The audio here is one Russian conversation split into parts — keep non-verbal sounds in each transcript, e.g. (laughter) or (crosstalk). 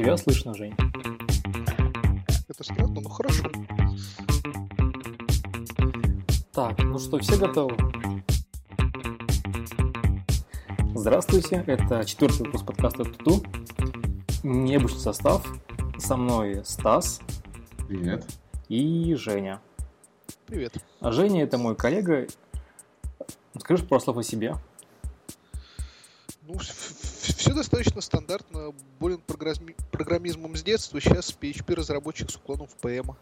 Тебя слышно, Жень? Это странно, но хорошо. Так, ну что, все готовы? Здравствуйте, это четвертый выпуск подкаста Туту. Необычный состав. Со мной Стас. Привет. И Женя. Привет. А Женя это мой коллега. Скажи пару слов о себе. Детства, сейчас PHP-разработчик с уклоном в PM.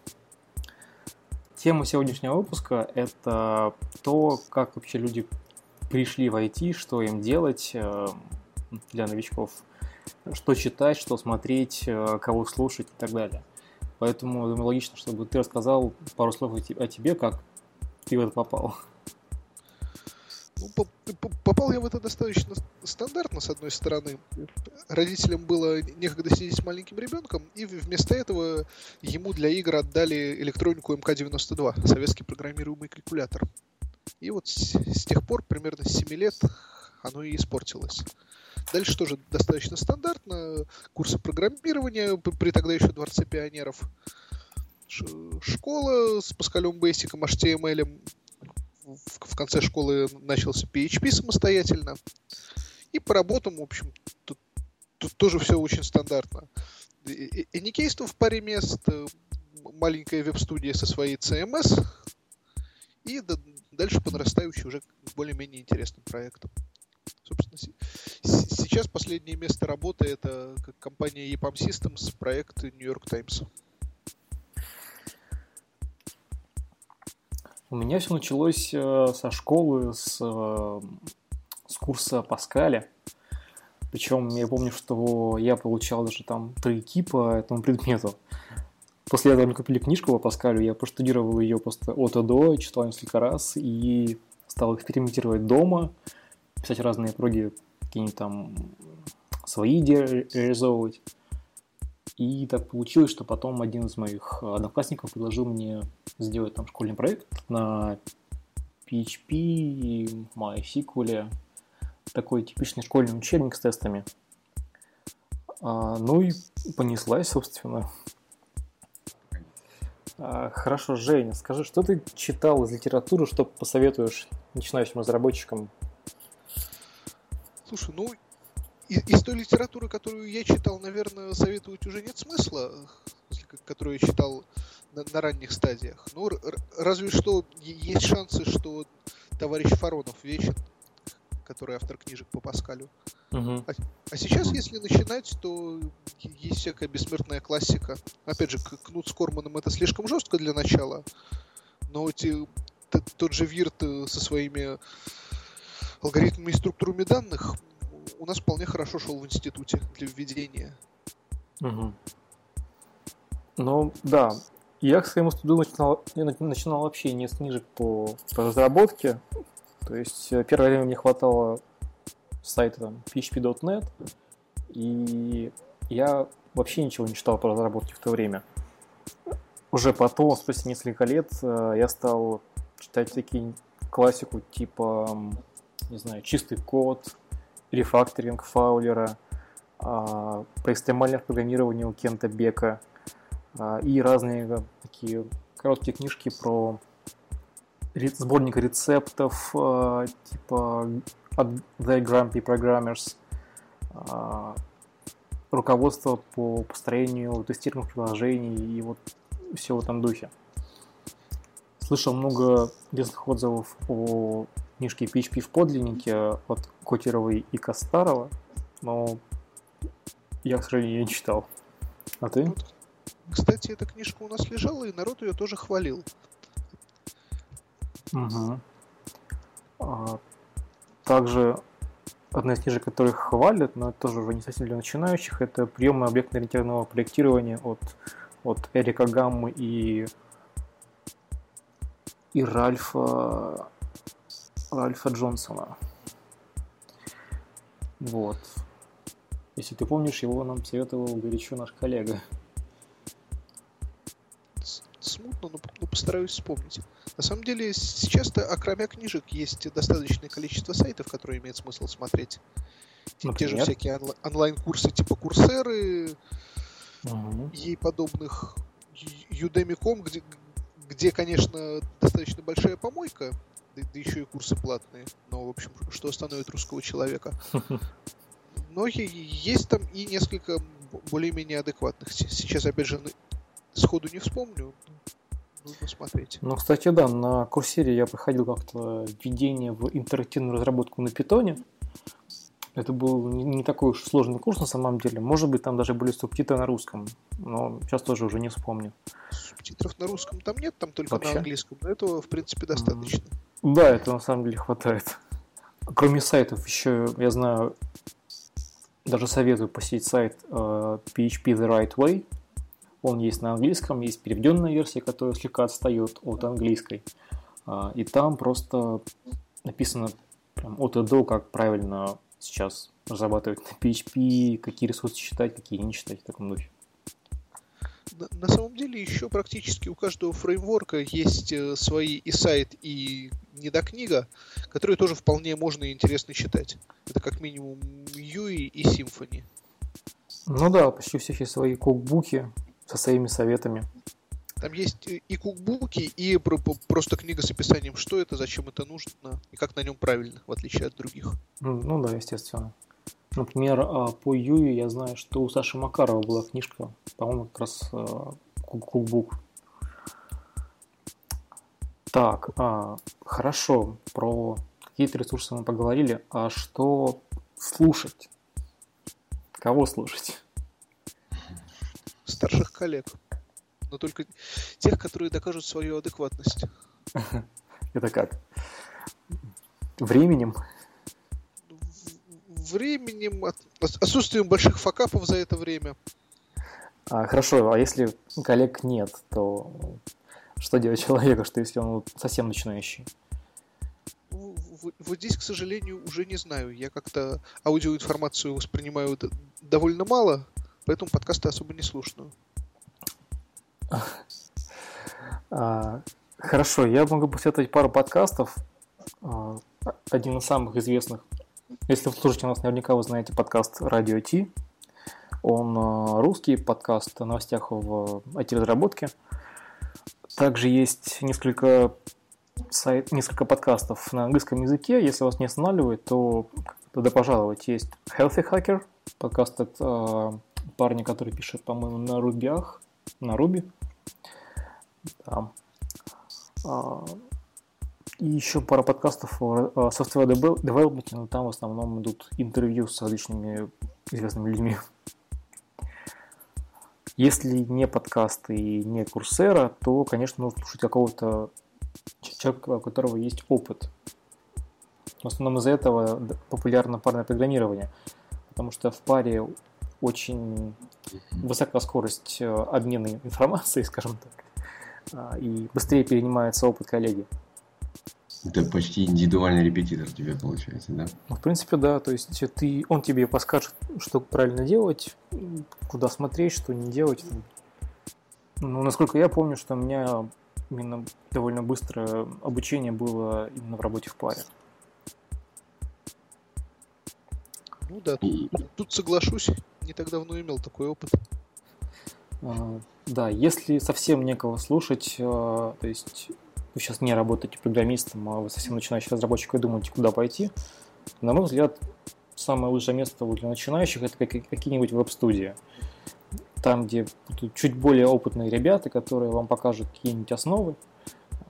Тема сегодняшнего выпуска – это то, как вообще люди пришли в IT, что им делать э, для новичков, что читать, что смотреть, э, кого слушать и так далее. Поэтому думаю, логично, чтобы ты рассказал пару слов о тебе, как ты в это попал. Ну, попал я в это достаточно стандартно, с одной стороны. Родителям было некогда сидеть с маленьким ребенком, и вместо этого ему для игр отдали электронику МК-92, советский программируемый калькулятор. И вот с, с тех пор, примерно с 7 лет, оно и испортилось. Дальше тоже достаточно стандартно. Курсы программирования при тогда еще Дворце пионеров. Школа с Паскалем Бейсиком, HTML, в, в конце школы начался PHP самостоятельно. И по работам, в общем, тут, тут тоже все очень стандартно. Эникейство в паре мест, э, маленькая веб-студия со своей CMS, и дальше по нарастающей уже более-менее интересным проектом. Собственно, сейчас последнее место работы это компания EPAM Systems, проект New York Times. У меня все началось э, со школы, с, э, с курса Паскаля. Причем я помню, что я получал даже там тройки по этому предмету. После этого мне купили книжку по Паскалю, я проштудировал ее просто от и до, читал несколько раз и стал экспериментировать дома, писать разные проги, какие-нибудь там свои идеи реализовывать. И так получилось, что потом один из моих одноклассников предложил мне сделать там школьный проект на PHP, MySQL, такой типичный школьный учебник с тестами. А, ну и понеслась, собственно. А, хорошо, Женя, скажи, что ты читал из литературы, что посоветуешь начинающим разработчикам? Слушай, ну из той литературы, которую я читал, наверное, советовать уже нет смысла, которую я читал на, на ранних стадиях. Ну, разве что есть шансы, что товарищ Фаронов вечен, который автор книжек по Паскалю. Угу. А, а сейчас, если начинать, то есть всякая бессмертная классика. Опять же, Кнут с Корманом это слишком жестко для начала, но эти, тот же Вирт э, со своими алгоритмами и структурами данных у нас вполне хорошо шел в институте для введения. Угу. Ну, да. Я к своему студу начинал, начинал вообще не с книжек по, по разработке. То есть э, первое время мне хватало сайта там, php.net, и я вообще ничего не читал по разработке в то время. Уже потом, спустя несколько лет, э, я стал читать такие классику типа, не знаю, чистый код, рефакторинг Фаулера, а, по экстремальному программированию Кента Бека и разные такие короткие книжки про сборник рецептов а, типа The Grumpy Programmers, руководство по построению тестируемых приложений и вот все в этом духе. Слышал много интересных отзывов о книжки PHP в подлиннике от Котеровой и Костарова, но я, к сожалению, не читал. А ты? Кстати, эта книжка у нас лежала, и народ ее тоже хвалил. Угу. А, также одна из книжек, которых хвалят, но это тоже уже не совсем для начинающих, это приемы объектно-ориентированного проектирования от, от Эрика Гаммы и, и Ральфа Ральфа Джонсона. Вот. Если ты помнишь, его нам советовал горячо наш коллега. Смутно, но, но постараюсь вспомнить. На самом деле, сейчас-то, окромя книжек, есть достаточное количество сайтов, которые имеет смысл смотреть. Например? Те же всякие онлайн-курсы типа Курсеры, uh-huh. ей подобных Udemy.com, где, где, конечно, достаточно большая помойка, да, да еще и курсы платные, но, в общем, что остановит русского человека. (laughs) Но есть там и несколько более-менее адекватных. Сейчас, опять же, сходу не вспомню, нужно смотреть. Ну, кстати, да, на курсере я проходил как-то введение в интерактивную разработку на питоне. Это был не такой уж сложный курс на самом деле. Может быть, там даже были субтитры на русском, но сейчас тоже уже не вспомню. Субтитров на русском там нет, там только Вообще? на английском. Но этого, в принципе, достаточно. Да, это на самом деле хватает. Кроме сайтов, еще я знаю, даже советую посетить сайт uh, э, PHP The Right Way. Он есть на английском, есть переведенная версия, которая слегка отстает от английской. Uh, и там просто написано прям от и до, как правильно сейчас разрабатывать на PHP, какие ресурсы читать, какие не читать в таком духе. На, на самом деле еще практически у каждого фреймворка есть э, свои и сайт, и недокнига, которые тоже вполне можно и интересно читать. Это как минимум UI и Symfony. Ну да, почти у всех есть свои кукбуки со своими советами. Там есть и кукбуки, и просто книга с описанием, что это, зачем это нужно, и как на нем правильно, в отличие от других. Ну да, естественно. Например, а, по Юю я знаю, что у Саши Макарова была книжка, по-моему, как раз а, кукбук. Так, а, хорошо, про какие-то ресурсы мы поговорили, а что слушать? Кого слушать? Старших коллег но только тех, которые докажут свою адекватность. (laughs) Это как? Временем? Временем, отсутствием больших факапов за это время. А, хорошо, а если коллег нет, то что делать (laughs) человеку, что если он совсем начинающий? Вот здесь, к сожалению, уже не знаю. Я как-то аудиоинформацию воспринимаю довольно мало, поэтому подкасты особо не слушаю. А, хорошо, я могу посоветовать пару подкастов. А, один из самых известных. Если вы слушаете нас, наверняка вы знаете подкаст «Радио Ти». Он а, русский подкаст о новостях в IT-разработке. Также есть несколько, сайт, несколько подкастов на английском языке. Если вас не останавливает, то туда пожаловать. Есть Healthy Hacker, подкаст от парня, который пишет, по-моему, на рубях, на Руби. Да. А, и еще пара подкастов о software development, но там в основном идут интервью с различными известными людьми. Если не подкасты и не курсера, то, конечно, нужно слушать какого-то человека, у которого есть опыт. В основном из-за этого популярно парное программирование, потому что в паре очень высока скорость э, обмена (laughs) информацией, скажем так, а, и быстрее перенимается опыт коллеги. Это почти индивидуальный репетитор у тебя получается, да? Ну, в принципе, да. То есть ты, он тебе подскажет, что правильно делать, куда смотреть, что не делать. Ну, насколько я помню, что у меня именно довольно быстрое обучение было именно в работе в паре. Ну да, тут, тут соглашусь. Не так давно имел такой опыт. А, да, если совсем некого слушать, а, то есть вы сейчас не работаете программистом, а вы совсем начинающий разработчик и думаете, куда пойти, на мой взгляд, самое лучшее место для начинающих это какие-нибудь веб-студии. Там, где чуть более опытные ребята, которые вам покажут какие-нибудь основы,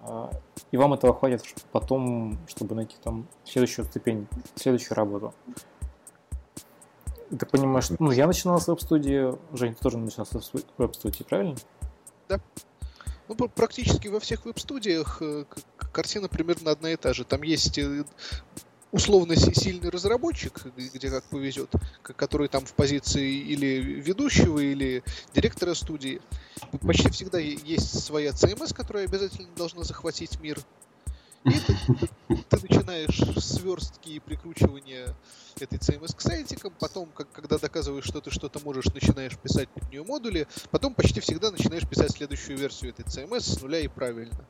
а, и вам этого хватит потом, чтобы найти там следующую ступень, следующую работу. Ты понимаешь, ну я начинал с веб-студии, Жень, ты тоже начинал с веб-студии, правильно? Да. Ну, практически во всех веб-студиях э, картина примерно одна и та же. Там есть э, условно сильный разработчик, где как повезет, который там в позиции или ведущего, или директора студии. Почти всегда есть своя CMS, которая обязательно должна захватить мир. И ты, ты начинаешь сверстки и прикручивания этой CMS к сайтикам, потом, как, когда доказываешь, что ты что-то можешь, начинаешь писать под нее модули, потом почти всегда начинаешь писать следующую версию этой CMS с нуля и правильно.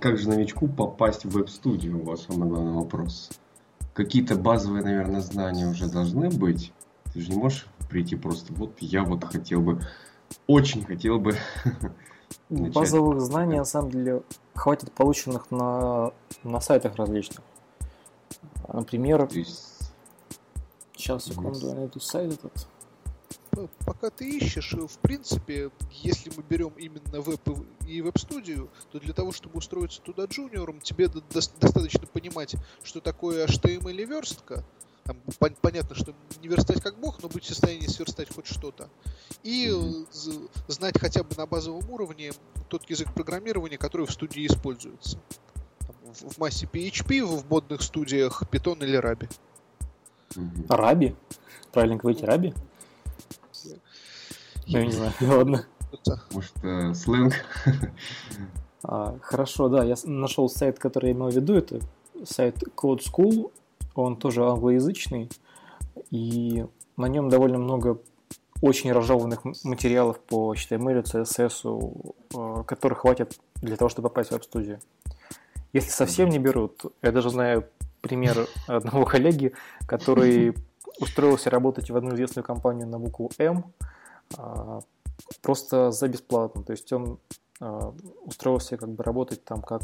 Как же новичку попасть в веб-студию? У вас самый главный вопрос. Какие-то базовые, наверное, знания уже должны быть. Ты же не можешь прийти просто, вот я вот хотел бы, очень хотел бы начать. Базовых знаний, на самом деле, хватит полученных на, на сайтах различных. Например, есть, сейчас, секунду, я найду сайт этот. Ну, Пока ты ищешь, в принципе, если мы берем именно веб и веб-студию, то для того, чтобы устроиться туда джуниором, тебе до- дос- достаточно понимать, что такое HTML и верстка. Там пон- понятно, что не верстать как бог, но быть в состоянии сверстать хоть что-то. И з- знать хотя бы на базовом уровне тот язык программирования, который в студии используется. Там в, в массе PHP, в модных студиях Python или Ruby. Раби? Правильно говорить, Раби? Ну, я не знаю, (laughs) ладно. Может, э, сленг? А, хорошо, да, я нашел сайт, который я имел в виду, это сайт Code School, он тоже англоязычный, и на нем довольно много очень разжеванных материалов по HTML, CSS, которых хватит для того, чтобы попасть в веб-студию. Если совсем не берут, я даже знаю пример (laughs) одного коллеги, который (laughs) устроился работать в одну известную компанию на букву М, а, просто за бесплатно. То есть он а, устроился как бы работать там как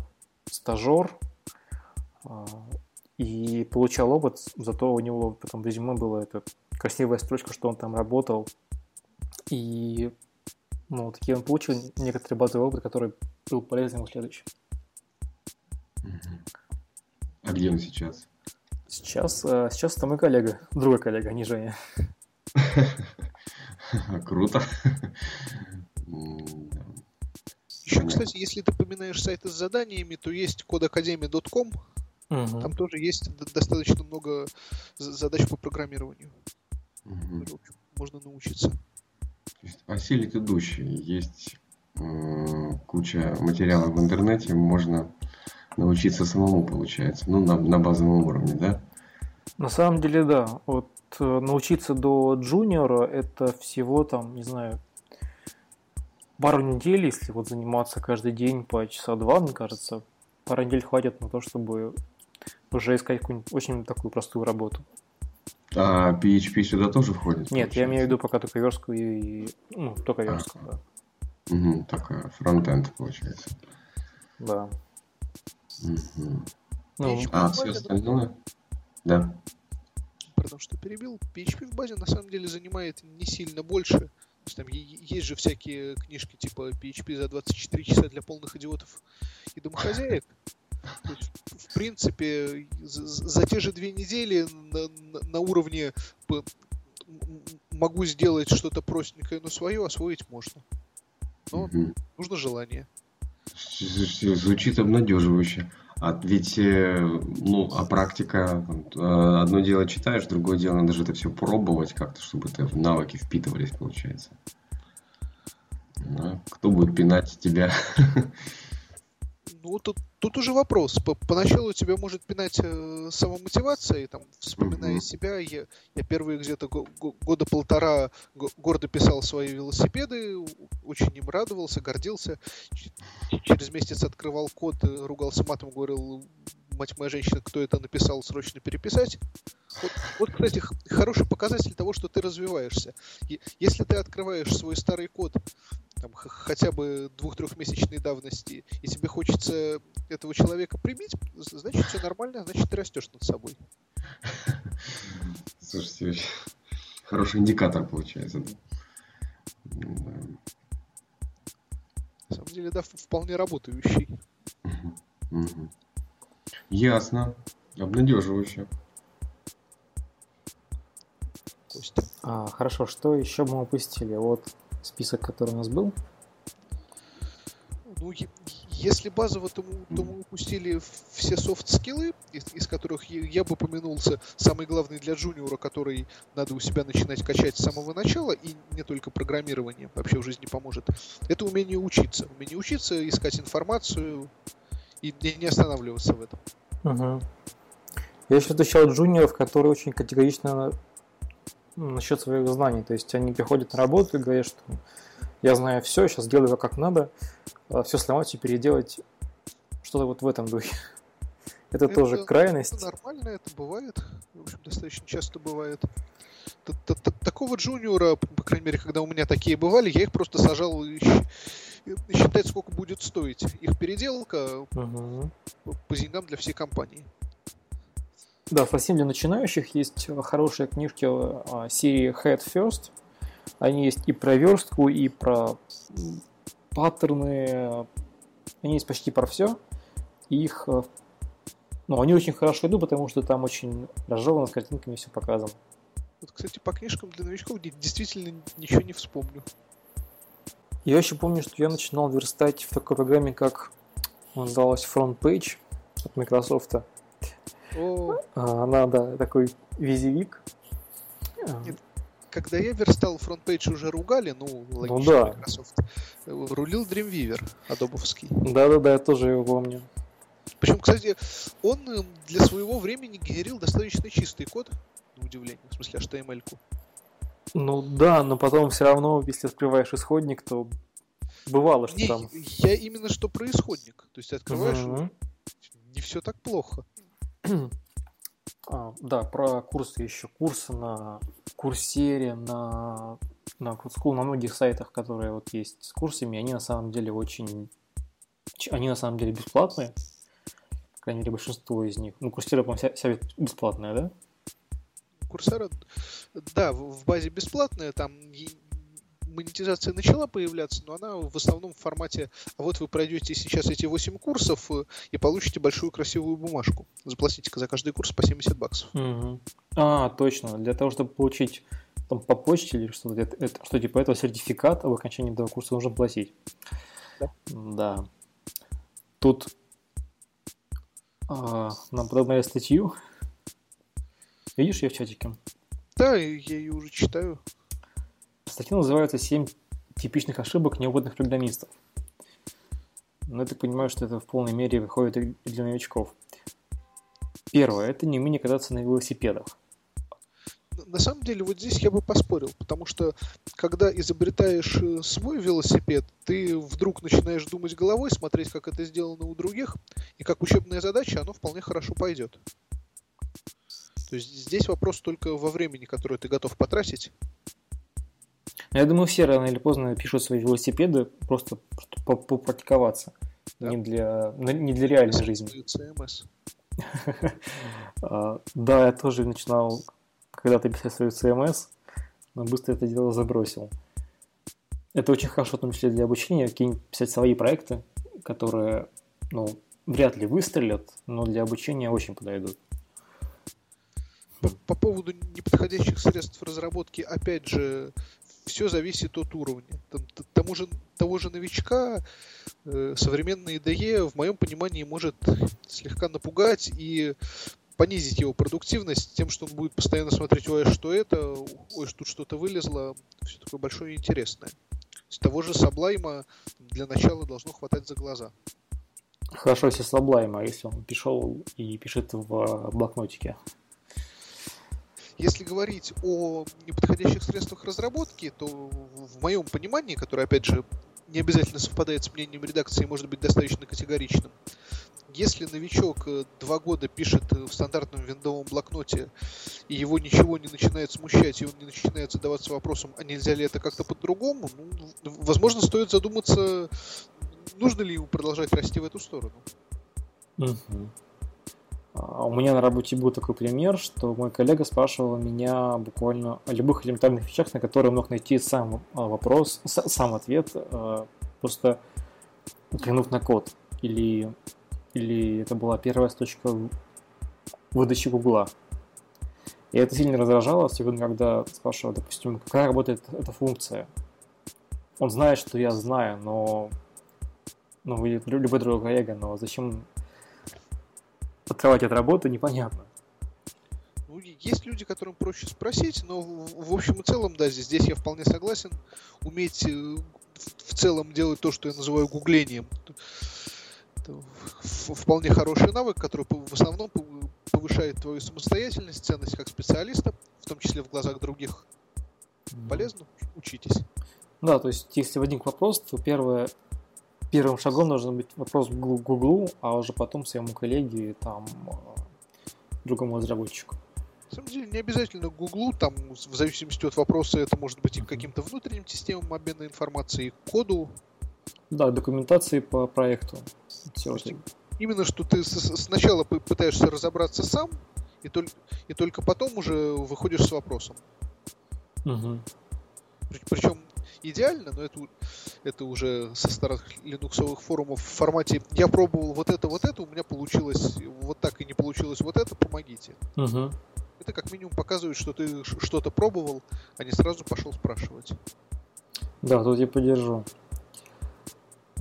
стажер а, и получал опыт, зато у него потом в резюме была эта красивая строчка, что он там работал. И ну, такие он получил некоторый базовый опыт, который был полезен в следующем. Мгм. А где он сейчас? Сейчас, а, сейчас это мой коллега, другой коллега, а не Женя. (laughs) Круто. (laughs) М, да. Еще, кстати, если ты поминаешь сайты с заданиями, то есть кодакадемия.ком, Мгм. там тоже есть достаточно много задач по программированию. Общем, можно научиться. То есть осилит идущий. Есть м, куча материалов в интернете, можно научиться самому, получается. Ну, на, на базовом уровне, да? На самом деле, да. Вот э, научиться до джуниора это всего там, не знаю, пару недель, если вот заниматься каждый день по часа два, мне кажется, пару недель хватит на то, чтобы уже искать какую-нибудь очень такую простую работу. А PHP сюда тоже входит? Нет, я имею в получается? виду пока только верстку и... Ну, только верстку, да. Мгм, такая фронтенд, получается. Да. Мгм. Ну, PHP А все остальное? Да. Пардон, что перебил. PHP в базе на самом деле занимает не сильно больше. То есть там есть же всякие книжки типа PHP за 24 часа для полных идиотов и домохозяек. В принципе, за, те же две недели на, на- уровне могу сделать что-то простенькое, но свое освоить можно. Но Мгм. нужно желание. Звучит обнадеживающе. А ведь, э, ну, а практика, э, одно дело читаешь, другое дело надо же это все пробовать как-то, чтобы это в навыки впитывались, получается. Да, Кто будет пинать тебя? (laughs) Ну, тут, тут уже вопрос. По- Поначалу тебя может пинать э, самомотивация, и там, вспоминая Мгм. себя, я, я первые где-то го- го- года полтора го- гордо писал свои велосипеды, очень им радовался, гордился. Ч- Через месяц открывал код, э, ругался матом, говорил, мать моя женщина, кто это написал, срочно переписать. Вот, вот, кстати, хороший показатель того, что ты развиваешься. Е- Если ты открываешь свой старый код, там, хотя бы двух-трехмесячной давности, и тебе хочется этого человека прибить, з- значит, все нормально, значит, ты растешь над собой. (laughs) Слушайте, хороший индикатор получается. Да? Да. На самом деле, да, вполне работающий. Ясно. Обнадеживающе. Костя. а, хорошо, что еще мы упустили? Вот список, который у нас был. Ну, если базово, то мы, то мы упустили все софт-скиллы, из, из которых я, бы помянулся самый главный для джуниора, который надо у себя начинать качать с самого начала, и не только программирование вообще в жизни поможет. Это умение учиться. Умение учиться, искать информацию и не, не останавливаться в этом. Угу. Я еще встречал джуниоров, которые очень категорично ну, насчет своих знаний. То есть они приходят на работу и говорят, что я знаю все, сейчас делаю как надо, все сломать и переделать что-то вот в этом духе. Это, (laughs) это тоже крайность. Это нормально, это бывает. В общем, достаточно часто бывает. Такого джуниора, по крайней мере, когда у меня такие бывали, я их просто сажал считать, сколько будет стоить их переделка угу. по деньгам для всей компании. Да, совсем для начинающих есть хорошие книжки а, серии Head First. Они есть и про верстку, и про паттерны. Они есть почти про все. Их э, ну, они очень хорошо идут, потому что там очень разжевано, с картинками все показано. Вот, кстати, по книжкам для новичков действительно ничего не вспомню. Я еще помню, что я начинал верстать в такой программе, как называлась Front Page от Microsoft. О. А, она, да, такой WYSIWYG. Нет, когда я верстал FrontPage уже ругали, ну, логично, ну, да. Microsoft. Рулил Dreamweaver, адобовский. Да-да-да, я тоже его помню. Причем, кстати, он э, для своего времени генерил достаточно чистый код, на удивление, в смысле HTML-ку. Ну да, но потом все равно, если открываешь исходник, то бывало, что не, там... Я именно что про исходник. То есть открываешь, uh-huh. не все так плохо. А, да, про курсы еще. Курсы на курсере, на, на School, на многих сайтах, которые вот есть с курсами, они на самом деле очень... Они на самом деле бесплатные крайней мере, большинство из них. Ну, Курсера, по-моему, вся, бесплатная, да? Курсера, да, в базе бесплатная, там монетизация начала появляться, но она в основном в формате, а вот вы пройдете сейчас эти 8 курсов э, и получите большую красивую бумажку. Заплатите за каждый курс по 70 баксов. Угу. А, точно. Для того, чтобы получить там, по почте или что-то, это, что типа этого сертификат об окончании этого курса нужно платить. Да. да. Тут а, нам подогнали статью. Видишь ее в чатике? Да, я ее уже читаю. Статья называется «7 типичных ошибок неопытных программистов». Но я так понимаю, что это в полной мере выходит и для новичков. Первое – это не умение кататься на велосипедах на самом деле вот здесь я бы поспорил, потому что когда изобретаешь э, свой велосипед, ты вдруг начинаешь думать головой, смотреть, как это сделано у других, и как учебная задача оно вполне хорошо пойдет. То есть здесь вопрос только во времени, которое ты готов потратить. Я думаю, все рано или поздно пишут свои велосипеды просто попрактиковаться. Да. Не, для, не для реальной жизни. CMS. (laughs) А, да, я тоже начинал когда ты писал свою CMS, но быстро это дело забросил. Это очень хорошо, в том числе для обучения, какие-нибудь писать свои проекты, которые, ну, вряд ли выстрелят, но для обучения очень подойдут. По, по поводу неподходящих средств разработки, опять же, все зависит от уровня. Там, тому же, того же новичка э, современная IDE в моем понимании может слегка напугать и понизить его продуктивность тем, что он будет постоянно смотреть, ой, а что это, ой, тут что-то вылезло, все такое большое и интересное. С того же Саблайма для начала должно хватать за глаза. Хорошо, если Саблайма, а если он пришел и пишет в блокнотике. Если говорить о неподходящих средствах разработки, то в моем понимании, которое, опять же, не обязательно совпадает с мнением редакции, может быть достаточно категоричным, если новичок э, два года пишет э, в стандартном виндовом блокноте, и его ничего не начинает смущать, и он не начинает задаваться вопросом, а нельзя ли это как-то по-другому, ну, возможно, стоит задуматься, нужно ли ему продолжать расти в эту сторону. Угу. У меня на работе был такой пример, что мой коллега спрашивал меня буквально о любых элементарных вещах, на которые мог найти сам а, вопрос, сам ответ, а, просто взглянув на код. Или или это была первая точка выдачи Гугла. И это сильно раздражало, особенно когда спрашивал, допустим, как работает эта функция. Он знает, что я знаю, но ну, любой другой коллега, но зачем открывать эту работу, непонятно. Ну, есть люди, которым проще спросить, но в, общем и целом, да, здесь, здесь я вполне согласен. Уметь э, в целом делать то, что я называю гуглением вполне хороший навык, который в основном повышает твою самостоятельность, ценность как специалиста, в том числе в глазах других. Полезно, учитесь. Да, то есть если возник вопрос, то первое, первым шагом должен быть вопрос к Гуглу, а уже потом своему коллеге, там, э, другому разработчику. На самом деле не обязательно Гуглу, там в зависимости от вопроса это может быть и каким-то внутренним системам обмена информацией, коду. Да, документации по проекту. Все Именно что ты сначала пытаешься разобраться сам, и, только, и только потом уже выходишь с вопросом. Угу. Причем идеально, но это, это уже со старых линуксовых форумов в формате «я пробовал вот это, вот это, у меня получилось вот так и не получилось вот это, помогите». Угу. Это как минимум показывает, что ты что-то пробовал, а не сразу пошел спрашивать. Да, тут я поддержу.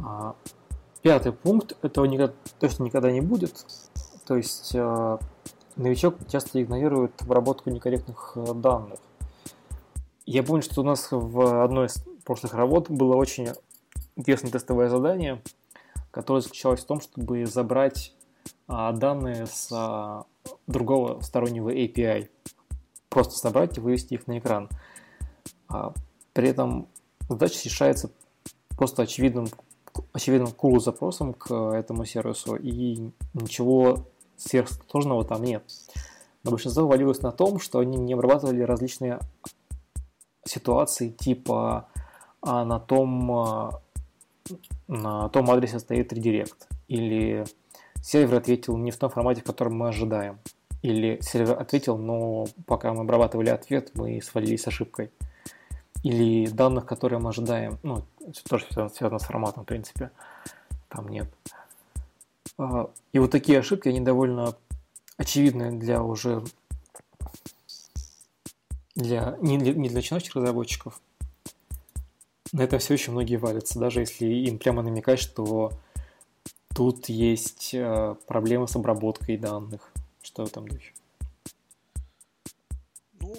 А, пятый пункт, этого никогда, точно никогда не будет. То есть а, новичок часто игнорирует обработку некорректных э, данных. Я помню, что у нас в одной из прошлых работ было очень интересное тестовое задание, которое заключалось в том, чтобы забрать а, данные с а, другого стороннего API. Просто собрать и вывести их на экран. А, при этом задача решается просто очевидным, очевидным cool запросом к этому сервису, и ничего сверхсложного там нет. Но большинство валилось на том, что они не обрабатывали различные ситуации типа а на том, а, на том адресе стоит редирект, или сервер ответил не в том формате, в котором мы ожидаем, или сервер ответил, но пока мы обрабатывали ответ, мы свалились с ошибкой, или данных, которые мы ожидаем, ну, тоже связано с форматом, в принципе, там нет. А, и вот такие ошибки, они довольно очевидны для уже для, не, для, не для начинающих разработчиков. На этом все еще многие валятся, даже если им прямо намекать, что тут есть э, проблемы с обработкой данных. Что в этом духе. Ну,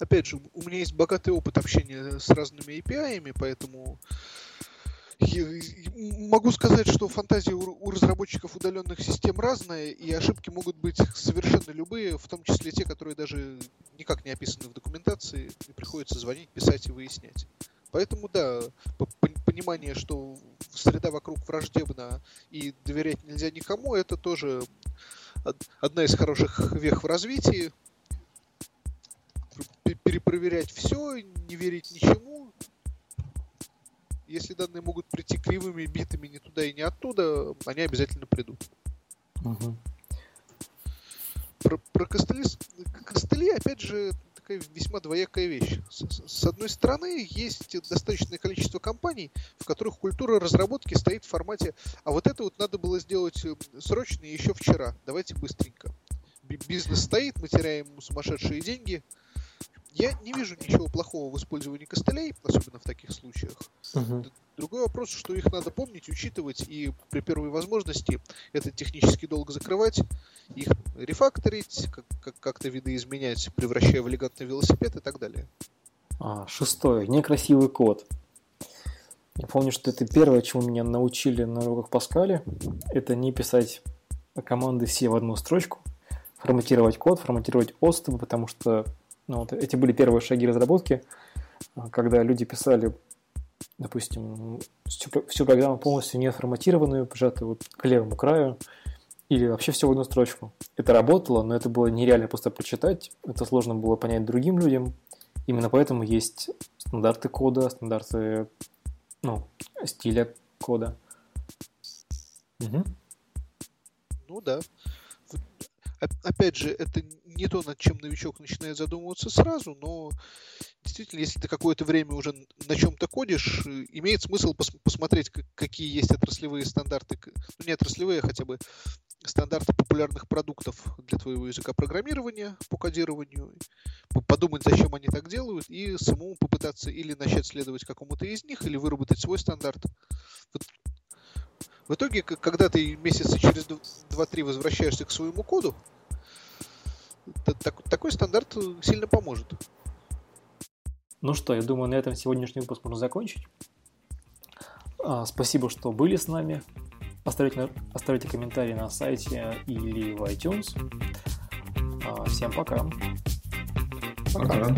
опять же, у меня есть богатый опыт общения с разными API, поэтому могу сказать, что фантазия у разработчиков удаленных систем разная, и ошибки могут быть совершенно любые, в том числе те, которые даже никак не описаны в документации, и приходится звонить, писать и выяснять. Поэтому, да, понимание, что среда вокруг враждебна и доверять нельзя никому, это тоже одна из хороших вех в развитии. Перепроверять все, не верить ничему, если данные могут прийти кривыми, битыми не туда и не оттуда, они обязательно придут. Угу. Про, про костыли, костыли, опять же, такая весьма двоякая вещь. С, с одной стороны, есть достаточное количество компаний, в которых культура разработки стоит в формате, а вот это вот надо было сделать э, срочно еще вчера, давайте быстренько. Бизнес стоит, мы теряем сумасшедшие деньги, я не вижу ничего плохого в использовании костылей, особенно в таких случаях. Угу. Другой вопрос, что их надо помнить, учитывать и при первой возможности это технически долго закрывать, их рефакторить, как- как-то видоизменять, превращая в элегантный велосипед и так далее. А, шестое. Некрасивый код. Я помню, что это первое, чему меня научили на уроках Паскале. Это не писать команды все в одну строчку, форматировать код, форматировать отступы, потому что ну, вот эти были первые шаги разработки, а, когда люди писали, допустим, всю, всю программу полностью не форматированную, прижатую вот к левому краю, или вообще все в одну строчку. Это работало, но это было нереально просто прочитать, это сложно было понять другим людям. Именно поэтому есть стандарты кода, стандарты ну, стиля кода. Угу. Ну да. Опять же, это не то, над чем новичок начинает задумываться сразу, но действительно, если ты какое-то время уже на чем-то кодишь, э, имеет смысл пос посмотреть, какие есть отраслевые стандарты, ну не отраслевые, а хотя бы стандарты популярных продуктов для твоего языка программирования по кодированию, подумать, зачем они так делают, и самому попытаться или начать следовать какому-то из них, или выработать свой стандарт. Вот в итоге, когда ты месяца через 2-3 возвращаешься к своему коду, так, такой стандарт сильно поможет. Ну что, я думаю, на этом сегодняшний выпуск можно закончить. А, спасибо, что были с нами. Оставите, оставите комментарии на сайте или в iTunes. А, всем пока. Пока. пока.